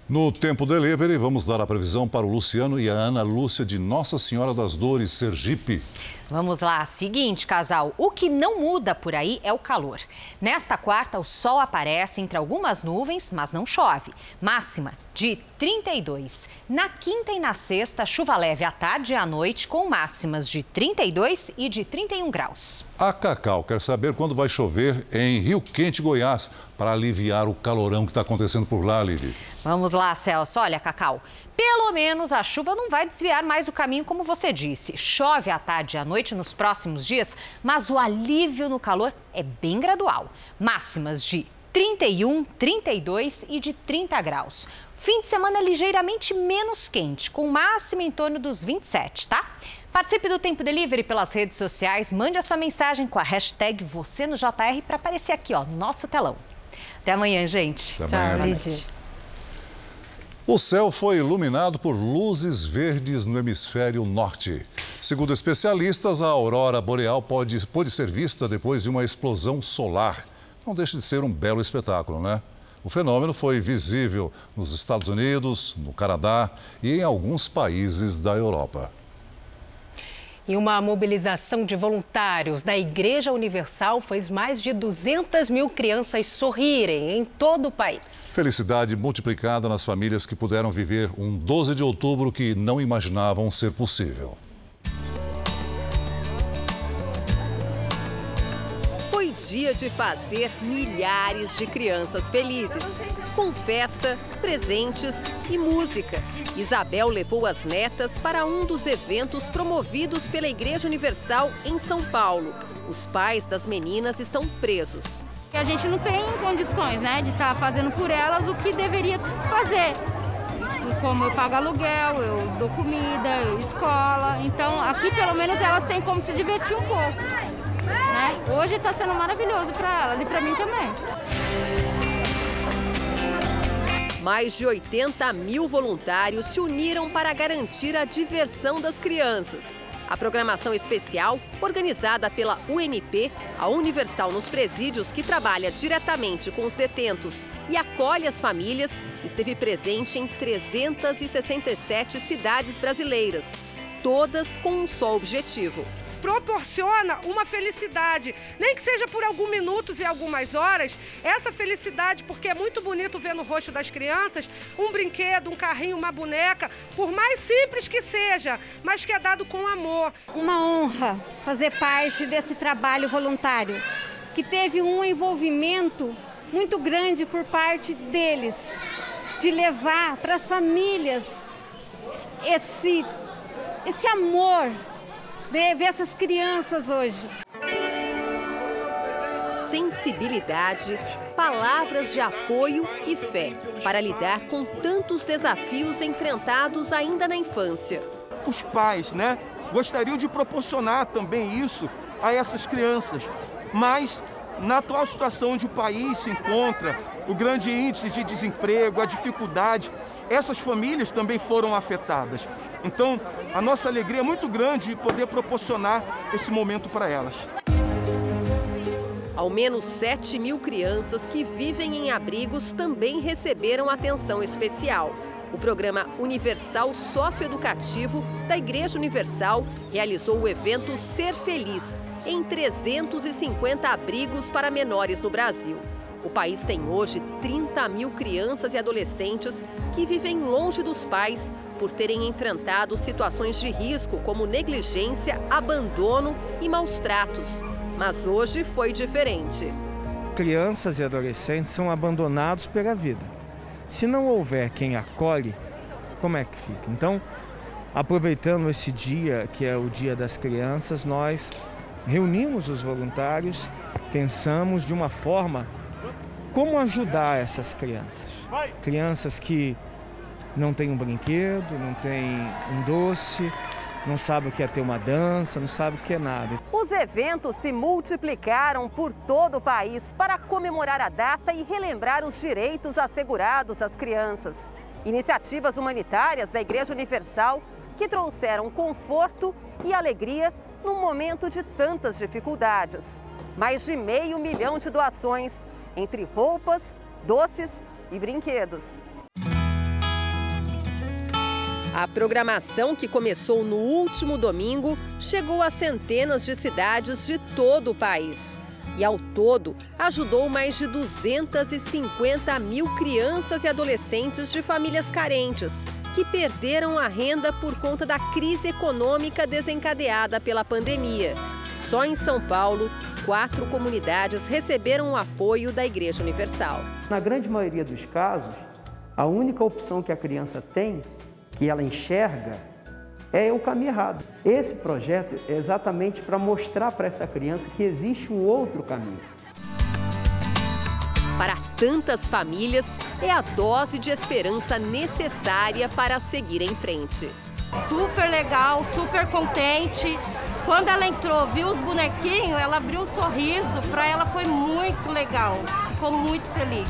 No Tempo Delivery, vamos dar a previsão para o Luciano e a Ana Lúcia de Nossa Senhora das Dores, Sergipe. Vamos lá, seguinte, casal, o que não muda por aí é o calor. Nesta quarta, o sol aparece entre algumas nuvens, mas não chove. Máxima de 32. Na quinta e na sexta, chuva leve à tarde e à noite, com máximas de 32 e de 31 graus. A Cacau quer saber quando vai chover em Rio Quente, Goiás, para aliviar o calorão que está acontecendo por lá, Lili. Vamos lá, Celso. Olha, Cacau, pelo menos a chuva não vai desviar mais o caminho, como você disse. Chove à tarde e à noite nos próximos dias, mas o alívio no calor é bem gradual. Máximas de 31, 32 e de 30 graus. Fim de semana ligeiramente menos quente, com máxima em torno dos 27, tá? Participe do Tempo Delivery pelas redes sociais, mande a sua mensagem com a hashtag você no JR para aparecer aqui, ó, no nosso telão. Até amanhã, gente. Até amanhã. Tchau, Lidia. O céu foi iluminado por luzes verdes no hemisfério norte. Segundo especialistas, a aurora boreal pode, pode ser vista depois de uma explosão solar. Não deixa de ser um belo espetáculo, né? O fenômeno foi visível nos Estados Unidos, no Canadá e em alguns países da Europa. E uma mobilização de voluntários da Igreja Universal fez mais de 200 mil crianças sorrirem em todo o país. Felicidade multiplicada nas famílias que puderam viver um 12 de outubro que não imaginavam ser possível. Dia de fazer milhares de crianças felizes. Com festa, presentes e música. Isabel levou as netas para um dos eventos promovidos pela Igreja Universal em São Paulo. Os pais das meninas estão presos. A gente não tem condições né, de estar tá fazendo por elas o que deveria fazer. Como eu pago aluguel, eu dou comida, eu escola. Então aqui pelo menos elas têm como se divertir um pouco. Né? Hoje está sendo maravilhoso para elas e para mim também. Mais de 80 mil voluntários se uniram para garantir a diversão das crianças. A programação especial, organizada pela UNP, a Universal nos Presídios, que trabalha diretamente com os detentos e acolhe as famílias, esteve presente em 367 cidades brasileiras, todas com um só objetivo proporciona uma felicidade, nem que seja por alguns minutos e algumas horas, essa felicidade, porque é muito bonito ver no rosto das crianças um brinquedo, um carrinho, uma boneca, por mais simples que seja, mas que é dado com amor. Uma honra fazer parte desse trabalho voluntário, que teve um envolvimento muito grande por parte deles, de levar para as famílias esse, esse amor ver essas crianças hoje. Sensibilidade, palavras de apoio e fé para lidar com tantos desafios enfrentados ainda na infância. Os pais, né, gostariam de proporcionar também isso a essas crianças, mas na atual situação onde o país se encontra, o grande índice de desemprego, a dificuldade, essas famílias também foram afetadas. Então, a nossa alegria é muito grande de poder proporcionar esse momento para elas. Ao menos 7 mil crianças que vivem em abrigos também receberam atenção especial. O programa Universal Socioeducativo da Igreja Universal realizou o evento Ser Feliz em 350 abrigos para menores no Brasil. O país tem hoje 30 mil crianças e adolescentes que vivem longe dos pais por terem enfrentado situações de risco como negligência, abandono e maus tratos. Mas hoje foi diferente. Crianças e adolescentes são abandonados pela vida. Se não houver quem acolhe, como é que fica? Então, aproveitando esse dia, que é o Dia das Crianças, nós reunimos os voluntários, pensamos de uma forma como ajudar essas crianças. Crianças que não têm um brinquedo, não têm um doce, não sabem o que é ter uma dança, não sabem o que é nada. Os eventos se multiplicaram por todo o país para comemorar a data e relembrar os direitos assegurados às crianças. Iniciativas humanitárias da Igreja Universal que trouxeram conforto e alegria num momento de tantas dificuldades. Mais de meio milhão de doações entre roupas, doces e brinquedos. A programação, que começou no último domingo, chegou a centenas de cidades de todo o país. E, ao todo, ajudou mais de 250 mil crianças e adolescentes de famílias carentes, que perderam a renda por conta da crise econômica desencadeada pela pandemia. Só em São Paulo, quatro comunidades receberam o apoio da Igreja Universal. Na grande maioria dos casos, a única opção que a criança tem, que ela enxerga, é o caminho errado. Esse projeto é exatamente para mostrar para essa criança que existe um outro caminho. Para tantas famílias, é a dose de esperança necessária para seguir em frente. Super legal, super contente. Quando ela entrou, viu os bonequinhos, ela abriu um sorriso. Para ela foi muito legal. Ficou muito feliz.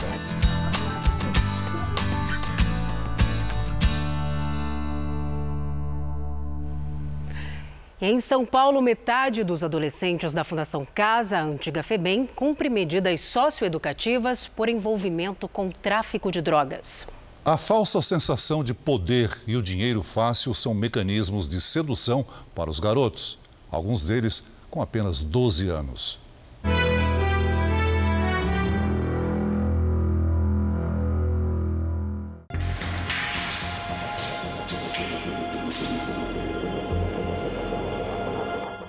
Em São Paulo, metade dos adolescentes da Fundação Casa, a antiga FEBEM, cumpre medidas socioeducativas por envolvimento com tráfico de drogas. A falsa sensação de poder e o dinheiro fácil são mecanismos de sedução para os garotos alguns deles com apenas 12 anos.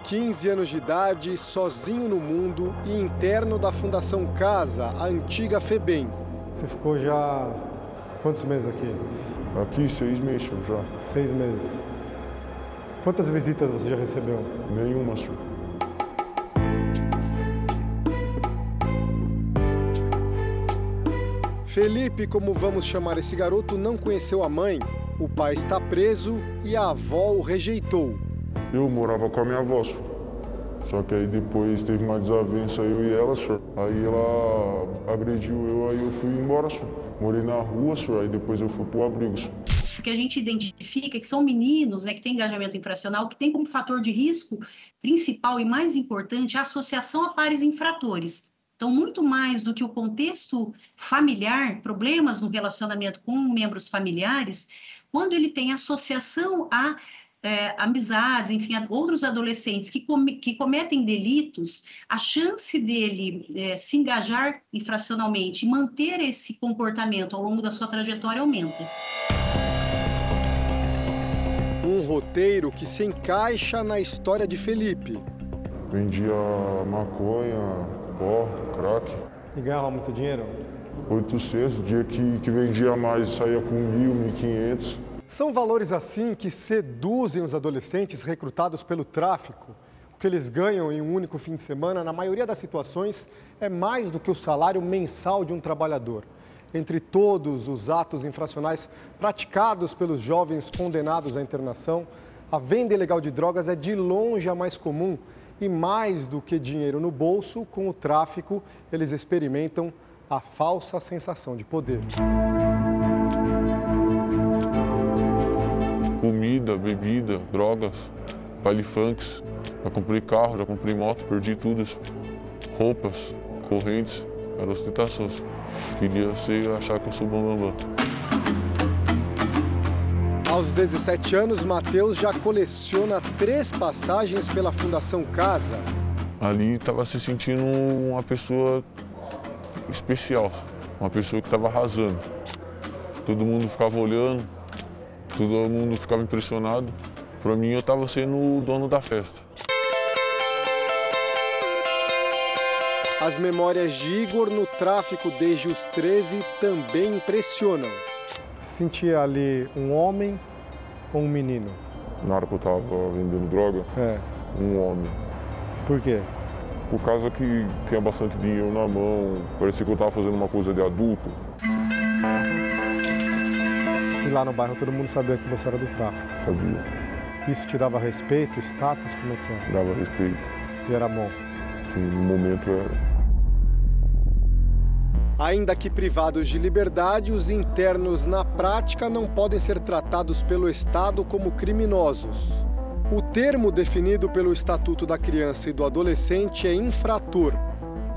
15 anos de idade, sozinho no mundo e interno da Fundação Casa, a antiga FEBEM. Você ficou já quantos meses aqui? Aqui seis meses já. Seis meses. Quantas visitas você já recebeu? Nenhuma, senhor. Felipe, como vamos chamar esse garoto, não conheceu a mãe. O pai está preso e a avó o rejeitou. Eu morava com a minha avó, senhor. Só que aí depois teve uma desavença eu e ela, senhor. Aí ela agrediu eu, aí eu fui embora, senhor. Morei na rua, senhor, aí depois eu fui pro abrigo, senhor. Que a gente identifica que são meninos né, que têm engajamento infracional, que tem como fator de risco principal e mais importante a associação a pares infratores. Então, muito mais do que o contexto familiar, problemas no relacionamento com membros familiares, quando ele tem associação a é, amizades, enfim, a outros adolescentes que, que cometem delitos, a chance dele é, se engajar infracionalmente e manter esse comportamento ao longo da sua trajetória aumenta. Um roteiro que se encaixa na história de Felipe. Vendia maconha, pó, crack. E ganhava muito dinheiro? 800, dia que, que vendia mais saía com mil, mil quinhentos. São valores assim que seduzem os adolescentes recrutados pelo tráfico. O que eles ganham em um único fim de semana, na maioria das situações, é mais do que o salário mensal de um trabalhador. Entre todos os atos infracionais praticados pelos jovens condenados à internação, a venda ilegal de drogas é de longe a mais comum e mais do que dinheiro no bolso, com o tráfico, eles experimentam a falsa sensação de poder. Comida, bebida, drogas, baile funks. Já comprei carro, já comprei moto, perdi tudo. Roupas, correntes, eram ostentações. Queria ser, achar que eu sou bambambam. Bam, bam. Aos 17 anos, Matheus já coleciona três passagens pela Fundação Casa. Ali estava se sentindo uma pessoa especial, uma pessoa que estava arrasando. Todo mundo ficava olhando, todo mundo ficava impressionado. Para mim, eu estava sendo o dono da festa. As memórias de Igor no tráfico desde os 13 também impressionam. Se sentia ali um homem ou um menino? Na hora que eu estava vendendo droga, é. um homem. Por quê? Por causa que tinha bastante dinheiro na mão, parecia que eu estava fazendo uma coisa de adulto. E lá no bairro todo mundo sabia que você era do tráfico? Sabia. Isso te dava respeito, status, como é que é? Dava respeito. E era bom? Sim, no momento era. Ainda que privados de liberdade, os internos na prática não podem ser tratados pelo Estado como criminosos. O termo definido pelo Estatuto da Criança e do Adolescente é infrator.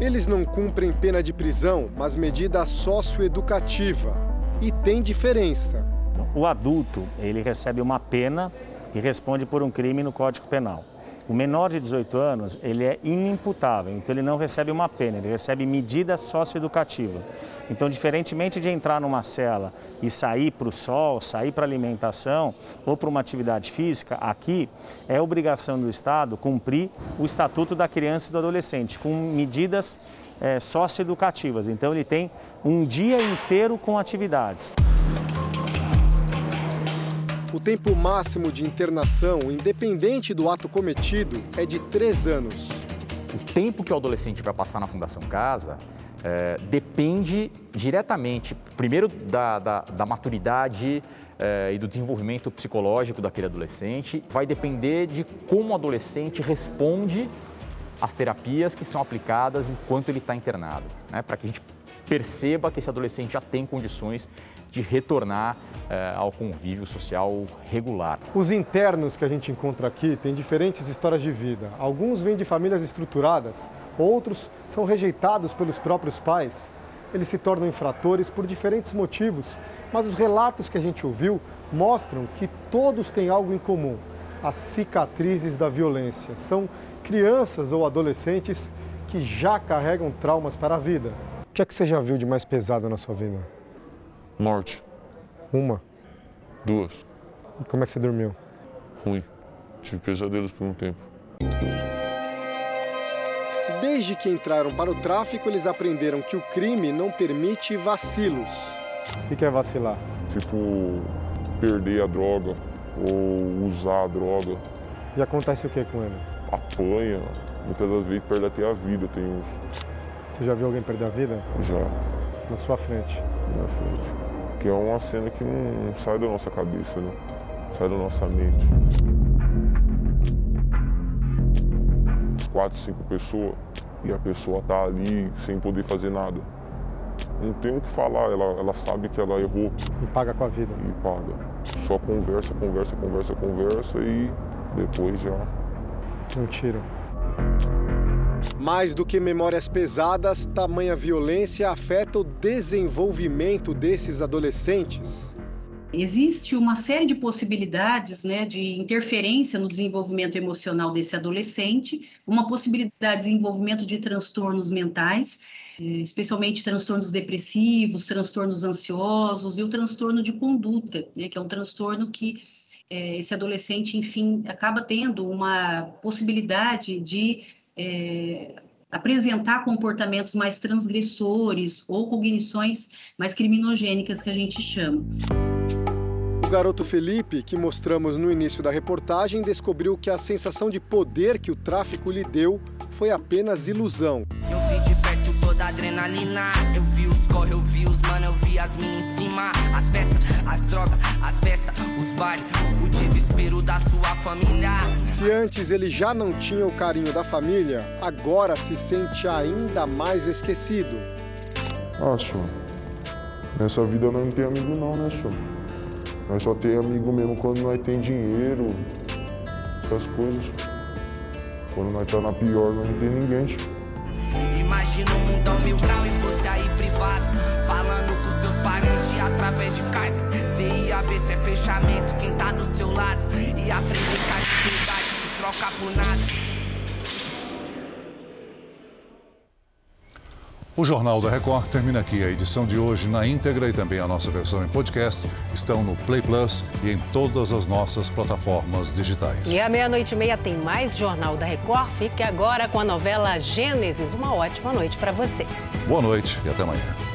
Eles não cumprem pena de prisão, mas medida socioeducativa. E tem diferença. O adulto, ele recebe uma pena e responde por um crime no Código Penal. O menor de 18 anos, ele é inimputável, então ele não recebe uma pena, ele recebe medida socioeducativa. Então, diferentemente de entrar numa cela e sair para o sol, sair para alimentação ou para uma atividade física, aqui é obrigação do Estado cumprir o Estatuto da Criança e do Adolescente, com medidas é, socioeducativas. Então, ele tem um dia inteiro com atividades. O tempo máximo de internação, independente do ato cometido, é de três anos. O tempo que o adolescente vai passar na Fundação Casa é, depende diretamente, primeiro, da, da, da maturidade é, e do desenvolvimento psicológico daquele adolescente, vai depender de como o adolescente responde às terapias que são aplicadas enquanto ele está internado, né, para que a gente perceba que esse adolescente já tem condições de retornar eh, ao convívio social regular. Os internos que a gente encontra aqui têm diferentes histórias de vida. Alguns vêm de famílias estruturadas, outros são rejeitados pelos próprios pais. Eles se tornam infratores por diferentes motivos, mas os relatos que a gente ouviu mostram que todos têm algo em comum: as cicatrizes da violência. São crianças ou adolescentes que já carregam traumas para a vida. O que é que você já viu de mais pesado na sua vida? Morte. Uma? Duas. E como é que você dormiu? Ruim. Tive pesadelos por um tempo. Desde que entraram para o tráfico, eles aprenderam que o crime não permite vacilos. O que é vacilar? Tipo, perder a droga ou usar a droga. E acontece o que com ele? Apanha, muitas das vezes perde até a vida. Tem uns... Você já viu alguém perder a vida? Já. Na sua frente? Na frente. Que é uma cena que não sai da nossa cabeça, né? Sai da nossa mente. Quatro, cinco pessoas e a pessoa tá ali sem poder fazer nada. Não tem o que falar, ela, ela sabe que ela errou. E paga com a vida. E paga. Só conversa, conversa, conversa, conversa e depois já. Um tiro. Mais do que memórias pesadas, tamanha violência afeta o desenvolvimento desses adolescentes. Existe uma série de possibilidades né, de interferência no desenvolvimento emocional desse adolescente, uma possibilidade de desenvolvimento de transtornos mentais, eh, especialmente transtornos depressivos, transtornos ansiosos e o transtorno de conduta, né, que é um transtorno que é, esse adolescente, enfim, acaba tendo uma possibilidade de é, apresentar comportamentos mais transgressores ou cognições mais criminogênicas que a gente chama. O garoto Felipe, que mostramos no início da reportagem, descobriu que a sensação de poder que o tráfico lhe deu foi apenas ilusão. Eu vi de perto toda a adrenalina, eu vi os corre, eu vi os mano, eu vi as minas em cima, as festas, as drogas, as festas, os bailes, o desespero da sua família. Se antes ele já não tinha o carinho da família, agora se sente ainda mais esquecido. Acho. Nessa vida não tem amigo não, né, show? Nós só tem amigo mesmo quando nós tem dinheiro, essas coisas. Quando nós tá na pior, nós não tem ninguém, show. Imagina um mundão mil grau e você aí privado, falando com seus parentes através de carta. Ver se é fechamento, quem tá do seu lado. E aprender que a liberdade se troca por nada. O Jornal da Record termina aqui. A edição de hoje na íntegra e também a nossa versão em podcast estão no Play Plus e em todas as nossas plataformas digitais. E à meia-noite e meia tem mais Jornal da Record. Fique agora com a novela Gênesis. Uma ótima noite para você. Boa noite e até amanhã.